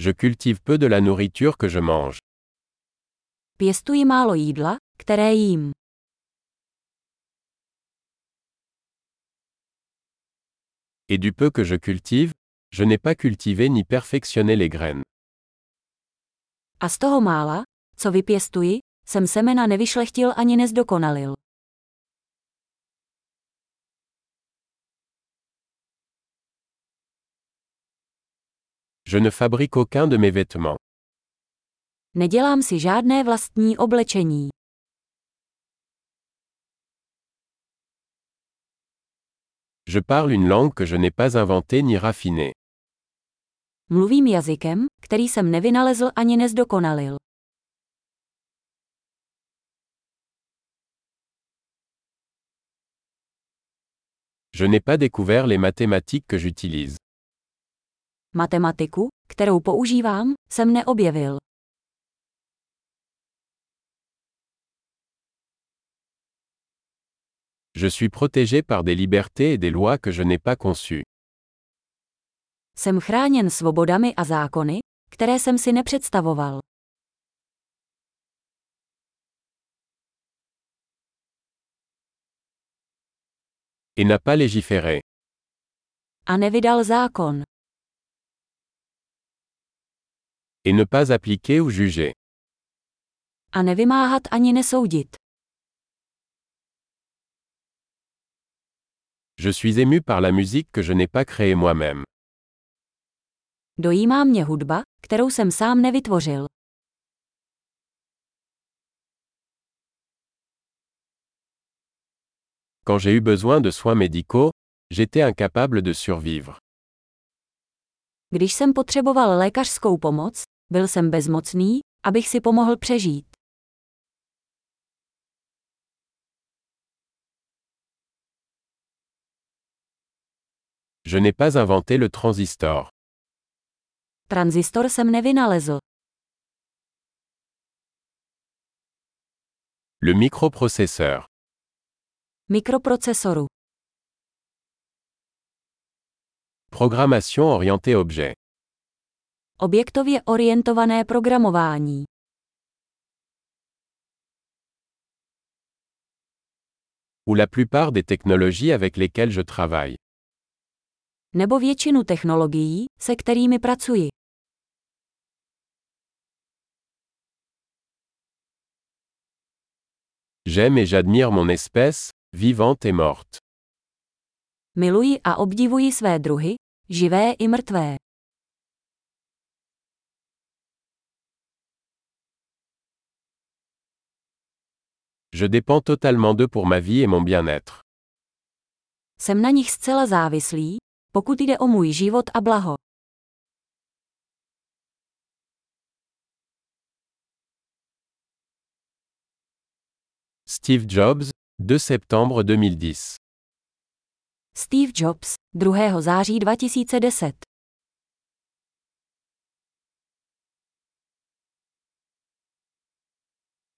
Je cultive peu de la nourriture que je mange. Pěstuji málo jídla, které jím. Et du peu que je cultive, je n'ai pas cultivé ni perfectionné les graines. A z toho mála, co vypěstuji, jsem semena nevyšlechtil ani nezdokonalil. Je ne fabrique aucun de mes vêtements. Nedělám si žádné vlastní oblečení. Je parle une langue que je n'ai pas inventée ni raffinée. Mluvím jazykem, který jsem nevynalezl ani nezdokonalil. Je n'ai pas découvert les mathématiques que j'utilise. Matematiku, kterou používám, jsem neobjevil. Je suis protégé par des libertés et des lois que je n'ai pas conçues. Jsem chráněn svobodami a zákony, které jsem si nepředstavoval. Et n'a pas légiféré. A nevydal zákon. Et ne pas appliquer ou juger. A nevymáhat ani nesoudit. Je suis ému par la musique que je n'ai pas créée moi-même. Dojímá mě hudba, kterou jsem sám nevytvořil. Quand j'ai eu besoin de soins médicaux, j'étais incapable de survivre. Když jsem potřeboval lékařskou pomoc, byl jsem bezmocný, abych si pomohl přežít. Je n'ai pas inventé le transistor. Tranzistor jsem nevynalezl. Le microprocesseur. Mikroprocesoru. Programmation orientée objet. Objektově orientované programování. Ou la plupart des technologies avec lesquelles je travaille. Nebo většinu technologií, se kterými pracuji. J'aime et j'admire mon espèce, vivante et morte. Miluji a obdivuji své druhy, živé i mrtvé. Je dépends totalement d'eux pour ma vie et mon bien-être. Jsem na nich zcela závislý, pokud jde o můj život a blaho. Steve Jobs, 2 septembre 2010. Steve Jobs, 2. září 2010